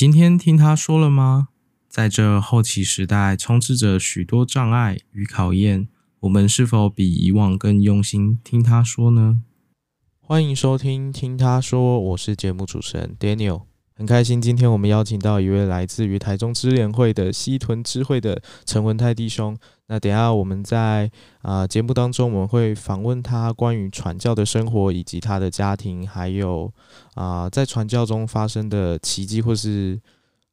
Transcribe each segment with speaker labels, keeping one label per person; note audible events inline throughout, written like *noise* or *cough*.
Speaker 1: 今天听他说了吗？在这后期时代，充斥着许多障碍与考验，我们是否比以往更用心听他说呢？欢迎收听《听他说》，我是节目主持人 Daniel，很开心今天我们邀请到一位来自于台中支联会的西屯支会的陈文泰弟兄。那等下我们在啊、节目当中，我们会访问他关于传教的生活，以及他的家庭，还有啊、在传教中发生的奇迹，或是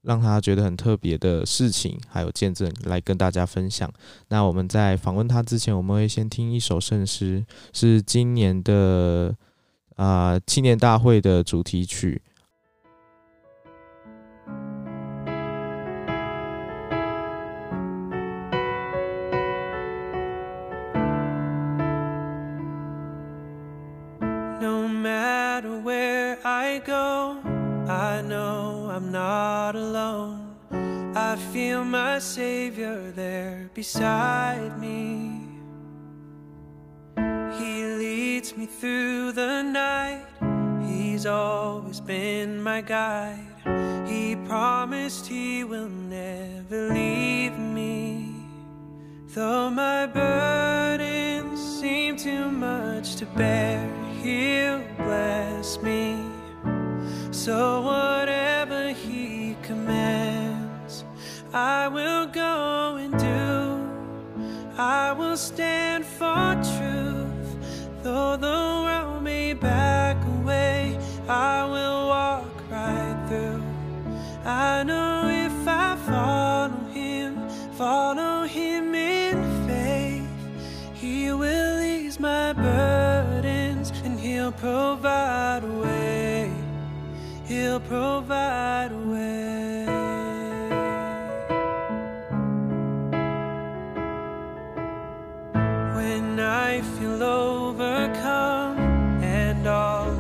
Speaker 1: 让他觉得很特别的事情，还有见证来跟大家分享。那我们在访问他之前，我们会先听一首圣诗，是今年的。啊，青年大会的主题曲。
Speaker 2: Savior there beside me. He leads me through the night. He's always been my guide. He promised he will never leave me. Though my burdens seem too much to bear, he'll bless me. So whatever I will go and do. I will stand for truth. Though the world may back away, I will walk right through. I know if I follow him, follow him in faith, he will ease my burdens and he'll provide a way. He'll provide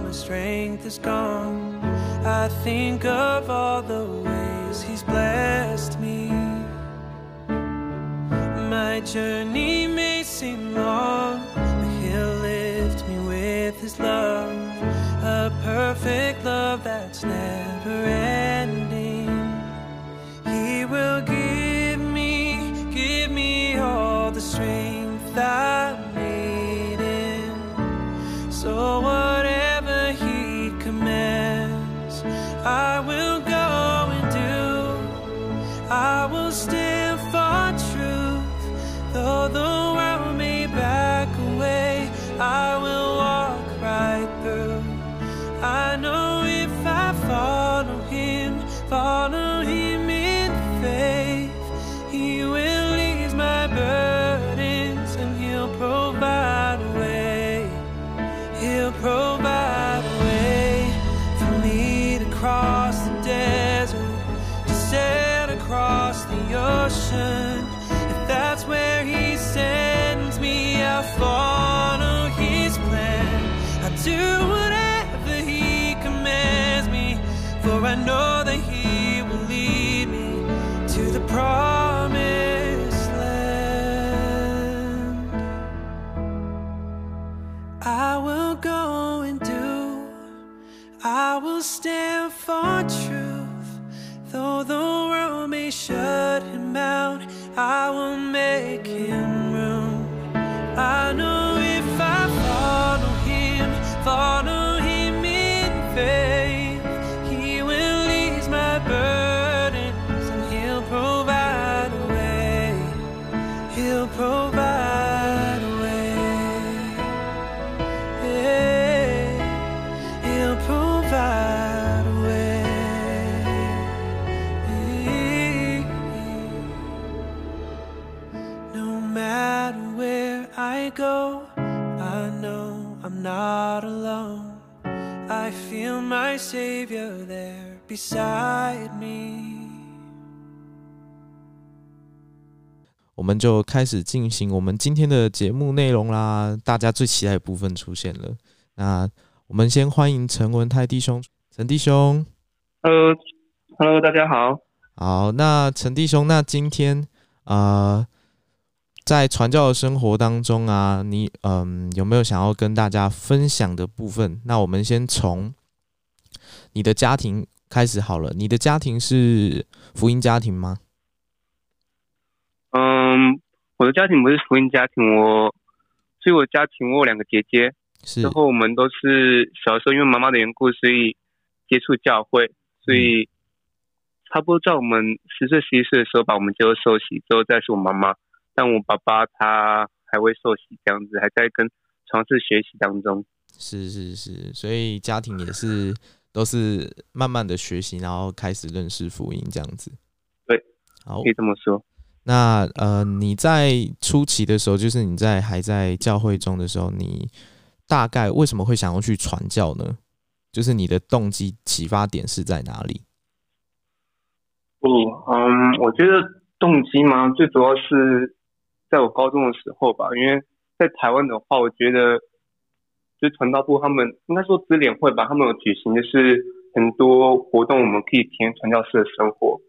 Speaker 2: my strength is gone, I think of all the ways He's blessed me. My journey may seem long, but He'll lift me with His love, a perfect love that's never ending. Savior there beside me.
Speaker 1: 我们就开始进行我们今天的节目内容啦。大家最期待的部分出现了，那我们先欢迎陈文泰弟兄，陈弟兄。
Speaker 3: Hello，Hello，大家好。
Speaker 1: 好，那陈弟兄，那今天啊、呃，在传教的生活当中啊，你嗯有没有想要跟大家分享的部分？那我们先从你的家庭开始好了。你的家庭是福音家庭吗？
Speaker 3: 嗯，我的家庭不是福音家庭，我所以我家庭我有两个姐姐，
Speaker 1: 是
Speaker 3: 然后我们都是小时候因为妈妈的缘故，所以接触教会，所以差不多在我们十岁、十一岁的时候吧，我们就受洗，之后再是我妈妈，但我爸爸他还未受洗，这样子还在跟尝试学习当中。
Speaker 1: 是是是，所以家庭也是都是慢慢的学习，然后开始认识福音这样子。
Speaker 3: 对，
Speaker 1: 好，
Speaker 3: 可以这么说。
Speaker 1: 那呃，你在初期的时候，就是你在还在教会中的时候，你大概为什么会想要去传教呢？就是你的动机启发点是在哪里？
Speaker 3: 哦，嗯，我觉得动机嘛，最主要是在我高中的时候吧，因为在台湾的话，我觉得就传道部他们应该说支联会吧，他们有举行就是很多活动，我们可以体验传教士的生活。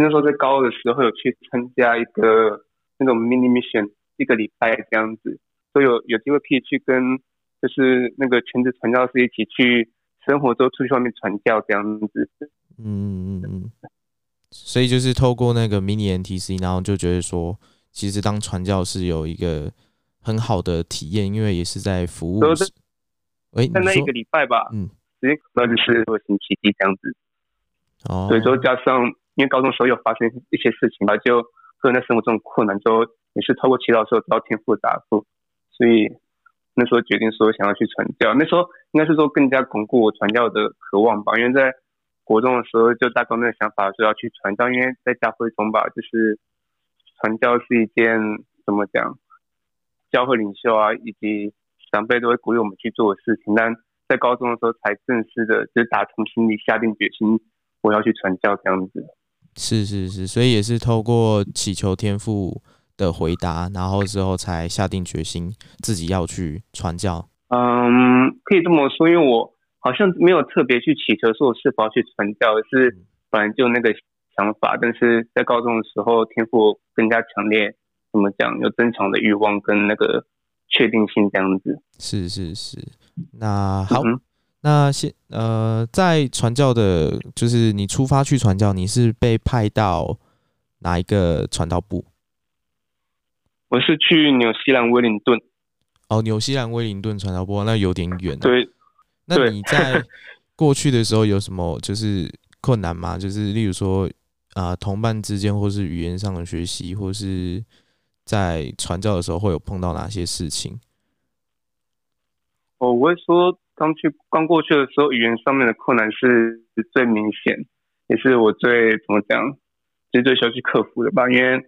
Speaker 3: 那时候在高二的时候有去参加一个那种 mini mission，一个礼拜这样子，所以有有机会可以去跟就是那个全职传教士一起去生活，之后出去外面传教这样子。
Speaker 1: 嗯嗯嗯。所以就是透过那个 mini NTC，然后就觉得说，其实当传教士有一个很好的体验，因为也是在服务。哎，
Speaker 3: 在那一个礼拜吧，嗯，直接可能就是说星期一这样子。
Speaker 1: 哦。
Speaker 3: 所以说加上。因为高中时候有发生一些事情吧，就个人在生活中困难之后，也是透过祈祷的时候得到天父的答复，所以那时候决定说想要去传教。那时候应该是说更加巩固我传教的渴望吧。因为在国中的时候就大概那个想法说要去传教，因为在教会中吧，就是传教是一件怎么讲，教会领袖啊以及长辈都会鼓励我们去做的事情。但在高中的时候才正式的，就是打从心里下定决心，我要去传教这样子。
Speaker 1: 是是是，所以也是透过祈求天赋的回答，然后之后才下定决心自己要去传教。
Speaker 3: 嗯，可以这么说，因为我好像没有特别去祈求说我是否要去传教，而是本来就那个想法。但是在高中的时候，天赋更加强烈，怎么讲，有增强的欲望跟那个确定性这样子。
Speaker 1: 是是是，那好。嗯那现呃，在传教的，就是你出发去传教，你是被派到哪一个传道部？
Speaker 3: 我是去纽西兰威灵顿。
Speaker 1: 哦，纽西兰威灵顿传道部，那有点远啊。
Speaker 3: 对。
Speaker 1: 那你在 *laughs* 过去的时候有什么就是困难吗？就是例如说啊、呃，同伴之间，或是语言上的学习，或是在传教的时候会有碰到哪些事情？
Speaker 3: 哦，我会说。刚去刚过去的时候，语言上面的困难是最明显，也是我最怎么讲，其实最需要去克服的吧。因为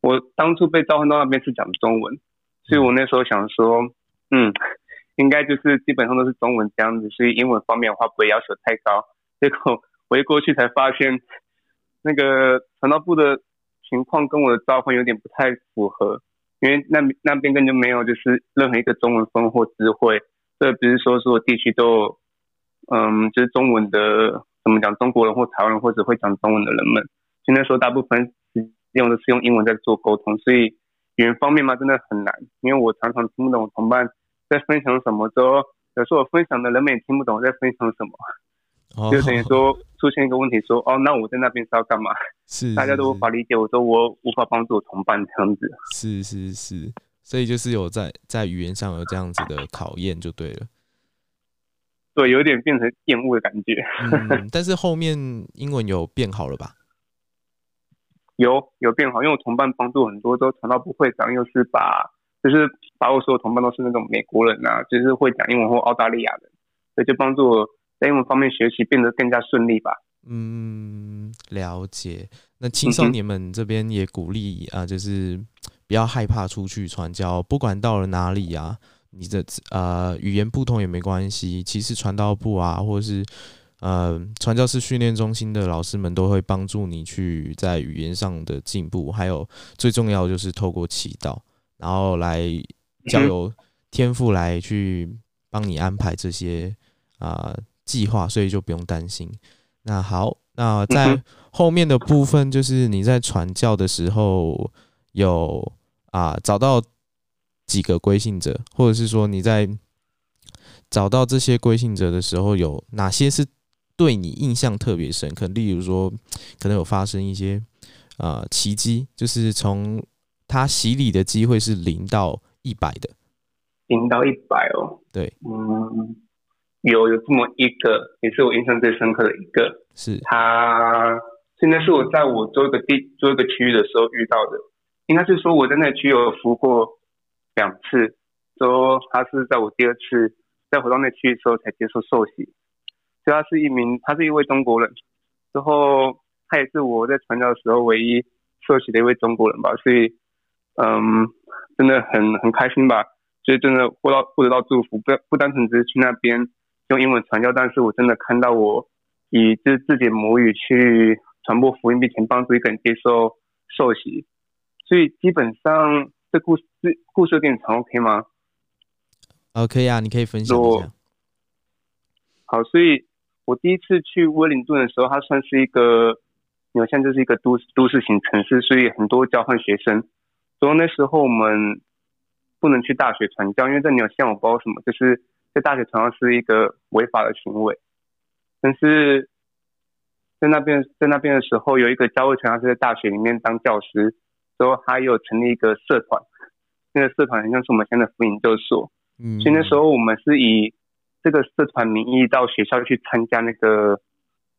Speaker 3: 我当初被召唤到那边是讲中文，所以我那时候想说，嗯，应该就是基本上都是中文这样子，所以英文方面的话不会要求太高。结果我一过去才发现，那个传道部的情况跟我的召唤有点不太符合，因为那那边根本就没有就是任何一个中文分或词汇。这不是说所有地区都，嗯，就是中文的怎么讲，中国人或台湾人或者会讲中文的人们，现在说大部分用的是用英文在做沟通，所以语言方面嘛，真的很难，因为我常常听不懂我同伴在分享什么，之后有时候我分享的人们也听不懂我在分享什么，就等于说出现一个问题说，哦，那我在那边是要干嘛？是大家都无法理解，我说我无法帮助我同伴这样子。
Speaker 1: 是是是。所以就是有在在语言上有这样子的考验就对了，
Speaker 3: 对，有点变成厌恶的感觉。
Speaker 1: 嗯，*laughs* 但是后面英文有变好了吧？
Speaker 3: 有有变好，因为我同伴帮助很多，都传到不会长又是把，就是把我所有同伴都是那种美国人啊，就是会讲英文或澳大利亚人，所以就帮助我在英文方面学习变得更加顺利吧。
Speaker 1: 嗯，了解。那青少年们这边也鼓励啊，就是。不要害怕出去传教，不管到了哪里啊，你的呃语言不通也没关系。其实传道部啊，或者是呃传教士训练中心的老师们都会帮助你去在语言上的进步。还有最重要就是透过祈祷，然后来交由天父来去帮你安排这些啊计划，所以就不用担心。那好，那在后面的部分就是你在传教的时候有。啊，找到几个归信者，或者是说你在找到这些归信者的时候，有哪些是对你印象特别深刻？例如说，可能有发生一些呃奇迹，就是从他洗礼的机会是零到一百的，
Speaker 3: 零到一百哦。
Speaker 1: 对，
Speaker 3: 嗯，有有这么一个，也是我印象最深刻的一个，
Speaker 1: 是。
Speaker 3: 他现在是我在我做一个地做一个区域的时候遇到的，应该是说我在那个区有服过两次，说他是在我第二次再回到那区域的时候才接受受洗。所以他是一名，他是一位中国人，之后他也是我在传教的时候唯一受洗的一位中国人吧，所以，嗯，真的很很开心吧，所以真的获到获得到祝福，不不单纯只是去那边用英文传教，但是我真的看到我以就是自己的母语去传播福音，并且帮助一个人接受受洗，所以基本上这故事这故事有点长，OK 吗？
Speaker 1: 哦，可以啊，你可以分享一下。
Speaker 3: 好，所以。我第一次去威灵顿的时候，它算是一个，纽西兰就是一个都市都市型城市，所以很多交换学生。所以那时候我们不能去大学传教，因为在纽西兰我不知道什么，就是在大学同样是一个违法的行为。但是在那边在那边的时候，有一个教会传教士在大学里面当教师，之后他有成立一个社团，那个社团好像是我们现在的福音研究所。嗯，所以那时候我们是以。这个社团名义到学校去参加那个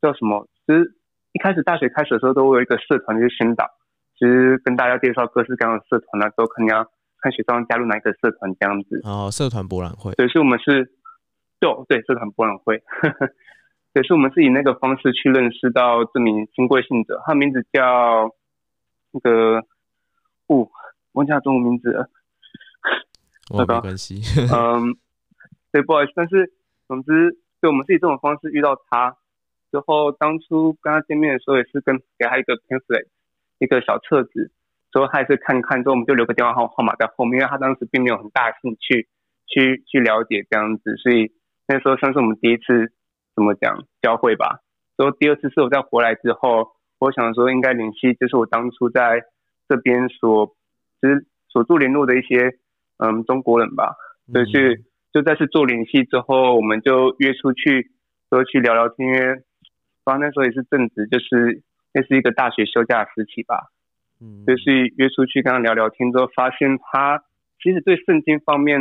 Speaker 3: 叫什么？其实一开始大学开始的时候都会有一个社团就是宣导，其实跟大家介绍各式各样的社团啊，都肯定要看学生加入哪一个社团这样子。
Speaker 1: 哦，社团博览会。
Speaker 3: 对，是我们是，对对，社团博览会。*laughs* 对，是我们是以那个方式去认识到这名新贵信者，他名字叫那个，哦，忘记他中文名字了。
Speaker 1: 哦，没关系。
Speaker 3: 嗯。对，不好意思，但是总之，对我们是以这种方式遇到他之后，当初跟他见面的时候，也是跟给他一个 pamphlet，一个小册子，之后他也是看看，之后我们就留个电话号号码在后面，因为他当时并没有很大兴趣去去了解这样子，所以那时候算是我们第一次怎么讲交汇吧。之后第二次是我再回来之后，我想说应该联系，就是我当初在这边所其实所做联络的一些嗯中国人吧，所以去。就再次做联系之后，我们就约出去，说去聊聊天。因为刚那时候也是正值，就是那是一个大学休假时期吧。嗯，就是约出去跟他聊聊天之后，发现他其实对圣经方面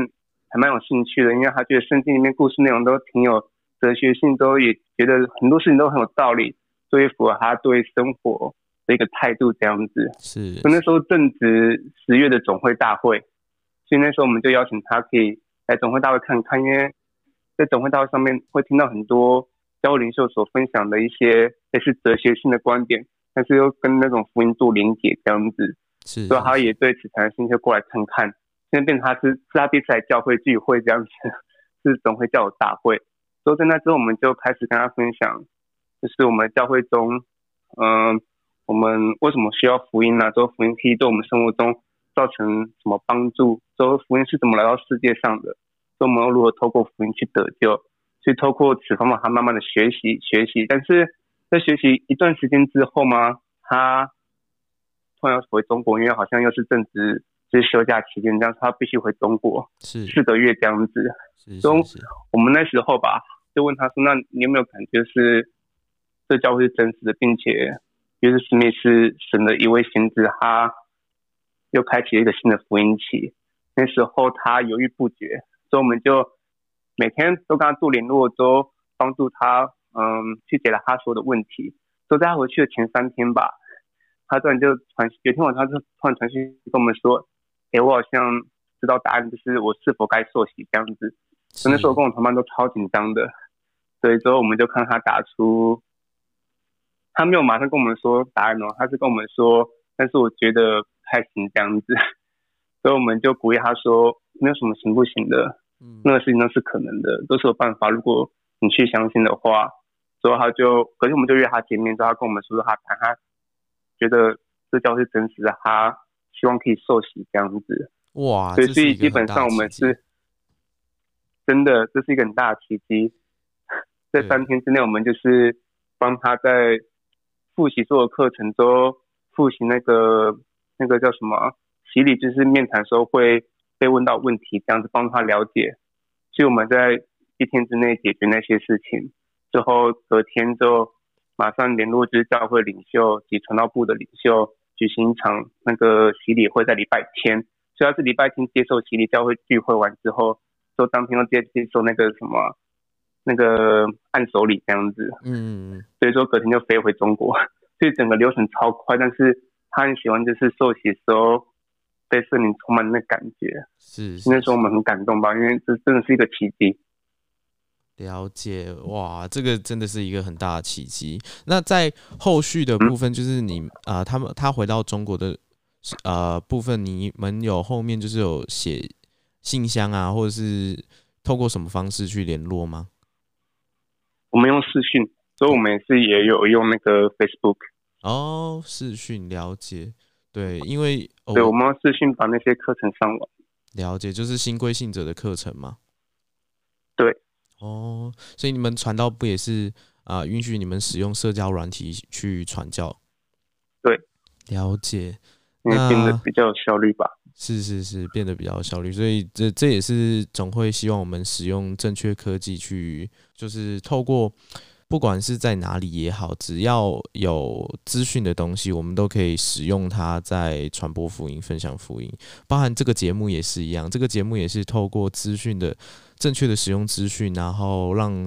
Speaker 3: 还蛮有兴趣的，因为他觉得圣经里面故事内容都挺有哲学性，都也觉得很多事情都很有道理，所以符合他对生活的一个态度这样子。
Speaker 1: 是，
Speaker 3: 所以那时候正值十月的总会大会，所以那时候我们就邀请他可以。来总会大会看看，因为在总会大会上面会听到很多教会领袖所分享的一些类似哲学性的观点，但是又跟那种福音做连结这样子，
Speaker 1: 是，
Speaker 3: 所以他也对此产生兴趣过来看看。现在变成他是是他第一次来教会聚会这样子，*laughs* 是总会教友大会。所以在那之后，我们就开始跟他分享，就是我们教会中，嗯、呃，我们为什么需要福音呢、啊？之后福音可以对我们生活中。造成什么帮助？说福音是怎么来到世界上的？说我们要如何透过福音去得救？所以透过此方法，他慢慢的学习学习。但是在学习一段时间之后嘛，他突然要回中国，因为好像又是正值就是休假期间，这样他必须回中国，
Speaker 1: 是
Speaker 3: 四个月这样子。所以我们那时候吧，就问他说：“那你有没有感觉是这教会是真实的，并且就是史密斯神的一位先知？”他又开启了一个新的福音期，那时候他犹豫不决，所以我们就每天都跟他做联络，都帮助他，嗯，去解答他所有的问题。都在他回去的前三天吧，他突然就传，有天晚上就突然传讯跟我们说：“哎、欸，我好像知道答案，就是我是否该受洗这样子。”所以那时候我跟我同伴都超紧张的，所以之后我们就看他打出，他没有马上跟我们说答案哦，他是跟我们说，但是我觉得不。太行这样子，所以我们就鼓励他说：“没有什么行不行的，嗯，那个事情都是可能的，都是有办法。如果你去相信的话。”所以他就，可是我们就约他见面，之后他跟我们说说他谈他觉得这教是真实的，他希望可以受洗这样子。
Speaker 1: 哇，
Speaker 3: 所以所以基本上我们是真的，这是一个很大的奇迹。在三天之内，我们就是帮他在复习所有课程中复习那个。那个叫什么洗礼，就是面谈时候会被问到问题，这样子帮他了解。所以我们在一天之内解决那些事情，之后隔天就马上联络就是教会领袖及传道部的领袖，举行一场那个洗礼会，在礼拜天，主要是礼拜天接受洗礼，教会聚会完之后，就当天要接接受那个什么那个按手礼这样子，嗯，所以说隔天就飞回中国，*laughs* 所以整个流程超快，但是他很喜欢就是受洗的时候被圣灵充满那感觉，
Speaker 1: 是，
Speaker 3: 那时候我们很感动吧，因为这真的是一个奇迹。
Speaker 1: 了解哇，这个真的是一个很大的契机。那在后续的部分，就是你啊、呃，他们他回到中国的呃部分，你们有后面就是有写信箱啊，或者是透过什么方式去联络吗？
Speaker 3: 我们用视讯，所以我们也是也有用那个 Facebook
Speaker 1: 哦，视讯了解，对，因为、哦、
Speaker 3: 对，我们用视讯把那些课程上完，
Speaker 1: 了解，就是新规信者的课程吗？
Speaker 3: 对。
Speaker 1: 哦，所以你们传道不也是啊、呃，允许你们使用社交软体去传教。
Speaker 3: 对，
Speaker 1: 了解，
Speaker 3: 因为变得比较有效率吧？
Speaker 1: 是是是，变得比较有效率。所以这这也是总会希望我们使用正确科技去，就是透过不管是在哪里也好，只要有资讯的东西，我们都可以使用它在传播福音、分享福音。包含这个节目也是一样，这个节目也是透过资讯的。正确的使用资讯，然后让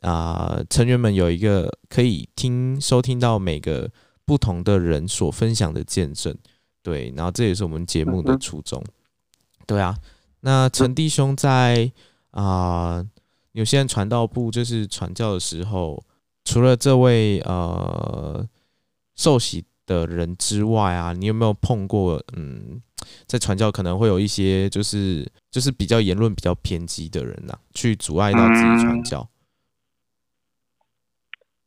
Speaker 1: 啊、呃、成员们有一个可以听收听到每个不同的人所分享的见证，对，然后这也是我们节目的初衷，对啊。那陈弟兄在啊、呃、有些人传道部就是传教的时候，除了这位呃受洗的人之外啊，你有没有碰过嗯？在传教可能会有一些就是就是比较言论比较偏激的人呐、啊，去阻碍到自己传教。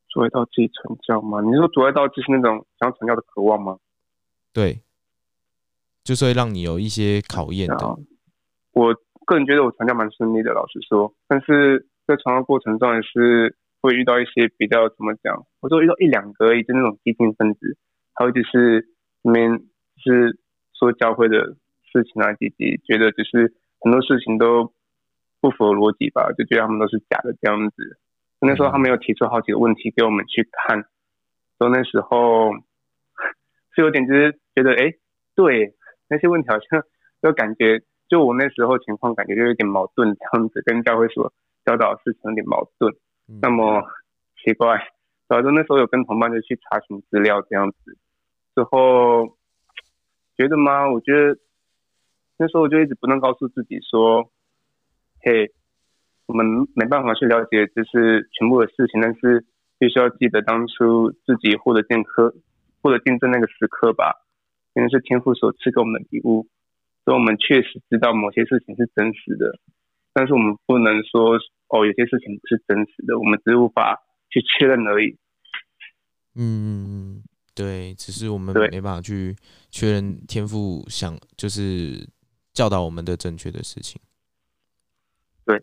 Speaker 3: 阻碍到自己传教吗？你说阻碍到就是那种想要传教的渴望吗？
Speaker 1: 对，就是会让你有一些考验的。
Speaker 3: 我个人觉得我传教蛮顺利的，老实说，但是在传教过程中也是会遇到一些比较怎么讲，我就遇到一两个而已，就那种激进分子，还有就是里面是。说教会的事情啊，以及觉得就是很多事情都不符合逻辑吧，就觉得他们都是假的这样子。那时候他们有提出好几个问题给我们去看，说那时候 *laughs* 是有点就是觉得，哎，对那些问题好像就感觉，就我那时候情况感觉就有点矛盾这样子，跟教会所教导的事情有点矛盾。那么奇怪，反正那时候有跟同伴就去查询资料这样子，之后。觉得吗？我觉得那时候我就一直不断告诉自己说：“嘿，我们没办法去了解就是全部的事情，但是必须要记得当初自己获得见科、获得见证那个时刻吧，因为是天赋所赐给我们的礼物，所以我们确实知道某些事情是真实的，但是我们不能说哦，有些事情不是真实的，我们只是无法去确认而已。”
Speaker 1: 嗯。对，只是我们没办法去确认天赋想就是教导我们的正确的事情。
Speaker 3: 对，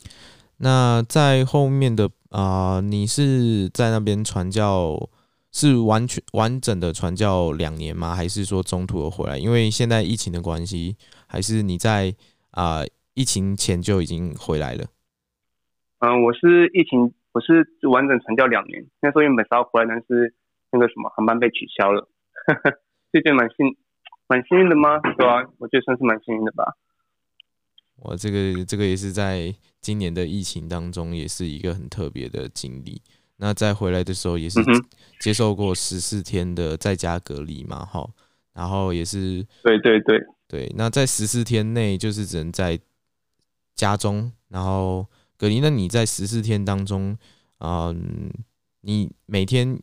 Speaker 1: 那在后面的啊、呃，你是在那边传教，是完全完整的传教两年吗？还是说中途有回来？因为现在疫情的关系，还是你在啊、呃、疫情前就已经回来了？
Speaker 3: 嗯，我是疫情，我是完整传教两年，那时候原本是要回来，但是。那个什么航班被取消了，*laughs* 这就蛮幸蛮幸运的吗？对啊，我觉得算是蛮幸运的吧。
Speaker 1: 我这个这个也是在今年的疫情当中，也是一个很特别的经历。那再回来的时候，也是接受过十四天的在家隔离嘛，哈，然后也是
Speaker 3: 对对对
Speaker 1: 对。那在十四天内，就是只能在家中，然后隔离。那你在十四天当中，嗯，你每天。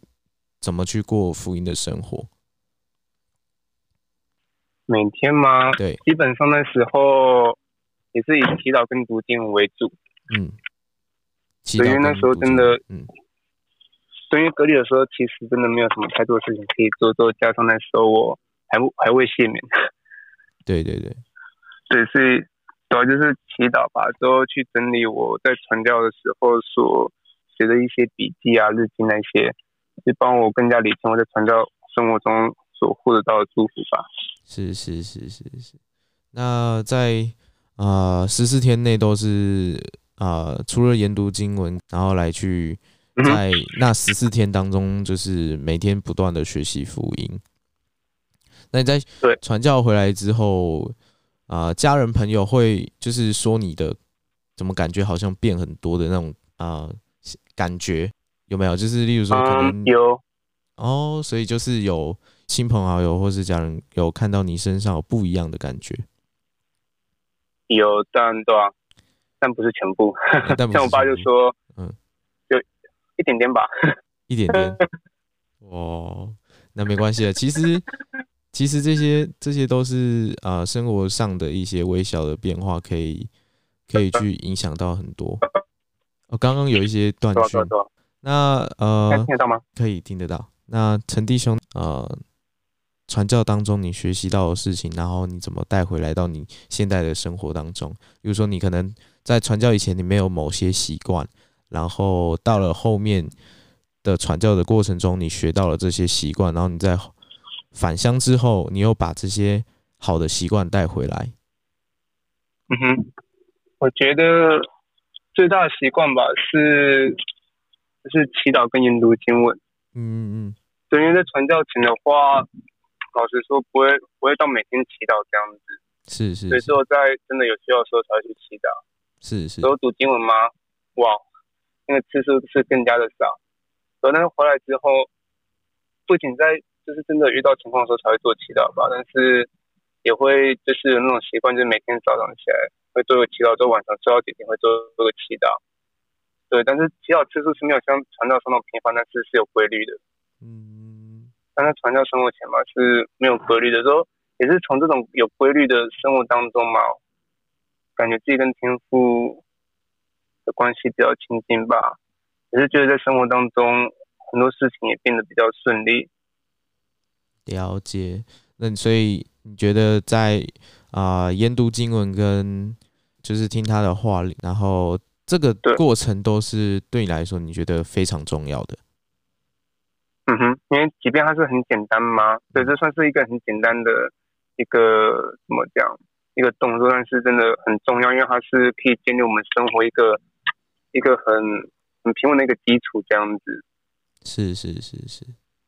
Speaker 1: 怎么去过福音的生活？
Speaker 3: 每天吗？
Speaker 1: 对，
Speaker 3: 基本上那时候也是以祈祷跟读经为主。嗯，所以那时候真的，嗯，对于隔离的时候，其实真的没有什么太多事情可以做，做加上那时候我还还未谢免。
Speaker 1: 对对对，
Speaker 3: 对，所以主要就是祈祷吧，之后去整理我在传教的时候所写的一些笔记啊、日记那些。就帮我更加理清我在传教生活中所获得到的祝福吧。
Speaker 1: 是是是是是。那在啊十四天内都是啊、呃、除了研读经文，然后来去在那十四天当中，就是每天不断的学习福音。那你在传教回来之后，啊、呃，家人朋友会就是说你的怎么感觉好像变很多的那种啊、呃、感觉有没有？就是例如说可能、嗯、
Speaker 3: 有
Speaker 1: 哦，所以就是有亲朋好友或是家人有看到你身上有不一样的感觉。
Speaker 3: 有，但对啊，但不是全部。*laughs* 像我爸就说，嗯，就一点点吧，
Speaker 1: 一点点。*laughs* 哦，那没关系的。其实，其实这些这些都是啊、呃，生活上的一些微小的变化，可以可以去影响到很多。我，刚刚有一些断句。那呃，
Speaker 3: 听得到吗？
Speaker 1: 可以听得到。那陈弟兄，呃。传教当中你学习到的事情，然后你怎么带回来到你现代的生活当中？比如说，你可能在传教以前你没有某些习惯，然后到了后面的传教的过程中，你学到了这些习惯，然后你在返乡之后，你又把这些好的习惯带回来。
Speaker 3: 嗯哼，我觉得最大的习惯吧是就是祈祷跟研读经文。嗯嗯嗯，对，因为在传教前的话。老实说，不会不会到每天祈祷这样子，
Speaker 1: 是是，是。
Speaker 3: 所以只有在真的有需要的时候才会去祈祷，
Speaker 1: 是是。
Speaker 3: 有读经文吗？哇，那个次数是更加的少。可能回来之后，不仅在就是真的遇到情况的时候才会做祈祷吧，但是也会就是有那种习惯，就是每天早上起来会做个祈祷，之后晚上睡觉前会做做个祈祷。对，但是祈祷次数是没有像传道上那么频繁，但是是有规律的。嗯。但是传教生活前嘛是没有规律的，时候也是从这种有规律的生活当中嘛，感觉自己跟天父的关系比较亲近吧，也是觉得在生活当中很多事情也变得比较顺利。
Speaker 1: 了解，那所以你觉得在啊、呃、研读经文跟就是听他的话，然后这个过程都是对你来说你觉得非常重要的。
Speaker 3: 嗯哼，因为即便它是很简单嘛，对，这算是一个很简单的一个怎么讲一个动作，但是真的很重要，因为它是可以建立我们生活一个一个很很平稳的一个基础，这样子。
Speaker 1: 是是是是，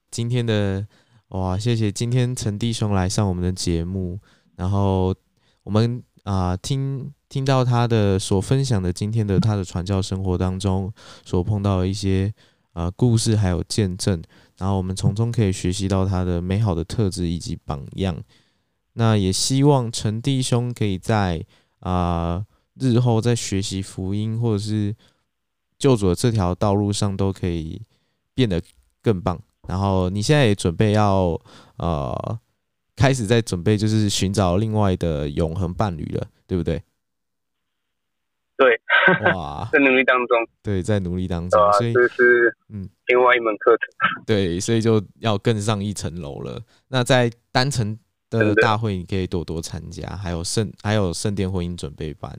Speaker 1: 今天的哇，谢谢今天陈弟兄来上我们的节目，然后我们啊、听听到他的所分享的今天的他的传教生活当中所碰到的一些啊、故事还有见证。然后我们从中可以学习到他的美好的特质以及榜样。那也希望陈弟兄可以在啊、日后在学习福音或者是救主的这条道路上都可以变得更棒。然后你现在也准备要呃开始在准备就是寻找另外的永恒伴侣了，对不对？
Speaker 3: 对，哇，*laughs* 在努力当中，
Speaker 1: 对，在努力当中，
Speaker 3: 啊、所以这是嗯，另外一门课程，
Speaker 1: 对，所以就要更上一层楼了。那在单程的大会，你可以多多参加，还有圣还有圣殿婚姻准备班。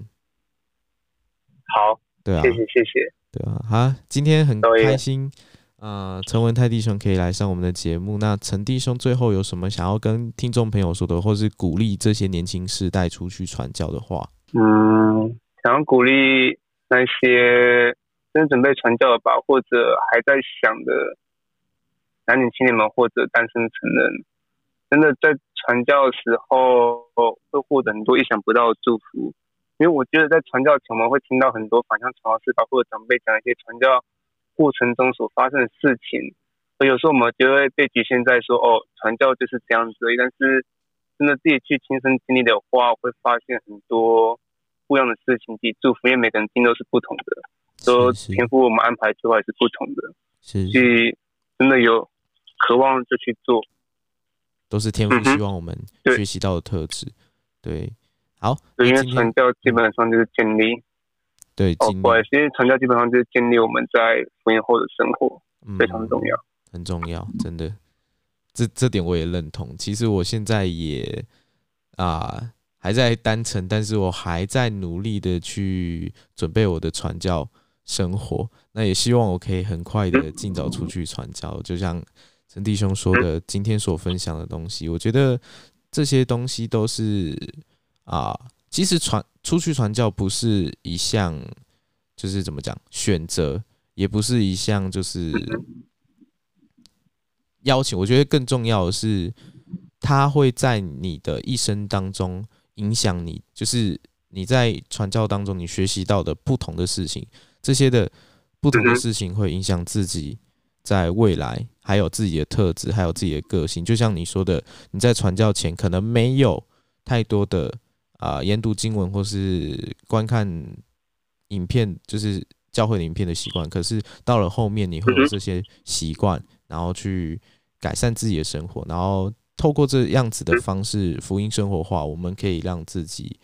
Speaker 3: 好，
Speaker 1: 对啊，
Speaker 3: 谢谢谢谢，
Speaker 1: 对啊，好，今天很开心，啊、呃，陈文泰弟兄可以来上我们的节目。那陈弟兄最后有什么想要跟听众朋友说的，或是鼓励这些年轻世代出去传教的话？
Speaker 3: 嗯。想要鼓励那些正准备传教的吧，或者还在想的男女青年们，或者单身成人，真的在传教的时候会获得很多意想不到的祝福。因为我觉得在传教前，我们会听到很多反向传教士包括长辈讲一些传教过程中所发生的事情，而有时候我们就会被局限在说，哦，传教就是这样子。但是真的自己去亲身经历的话，会发现很多。不一样的事情及祝福，因为每个人经历都是不同的，都天赋我们安排之外是不同的，
Speaker 1: 是，
Speaker 3: 所以真的有渴望就去做，
Speaker 1: 都是天赋希望我们学习到的特质、嗯。对，好，
Speaker 3: 对，因为传教基本上就是建立，
Speaker 1: 对，
Speaker 3: 哦，不好意思，因为传教基本上就是建立我们在福音后的生活，嗯、非常重要，
Speaker 1: 很重要，真的，这这点我也认同。其实我现在也啊。还在单程，但是我还在努力的去准备我的传教生活。那也希望我可以很快的尽早出去传教。就像陈弟兄说的，今天所分享的东西，我觉得这些东西都是啊，其实传出去传教不是一项，就是怎么讲选择，也不是一项就是邀请。我觉得更重要的是，它会在你的一生当中影响你，就是你在传教当中你学习到的不同的事情，这些的不同的事情会影响自己在未来，还有自己的特质，还有自己的个性。就像你说的，你在传教前可能没有太多的啊、呃、研读经文或是观看影片，就是教会的影片的习惯。可是到了后面，你会有这些习惯，然后去改善自己的生活，然后透过这样子的方式，福音生活化，我们可以让自己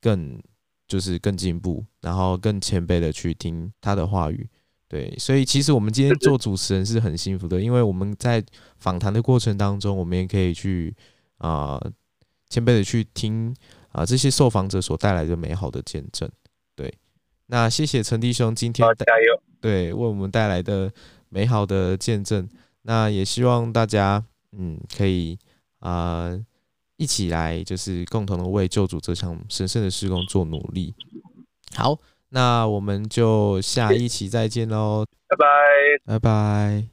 Speaker 1: 更就是更进步，然后更谦卑的去听他的话语。对，所以其实我们今天做主持人是很幸福的，因为我们在访谈的过程当中，我们也可以去啊谦卑的去听啊、呃、这些受访者所带来的美好的见证。对，那谢谢陈弟兄今天带对为我们带来的美好的见证。那也希望大家嗯可以啊、呃、一起来，就是共同的为救主这场神圣的事工做努力。好。那我们就下一期再见喽，
Speaker 3: 拜拜，
Speaker 1: 拜拜。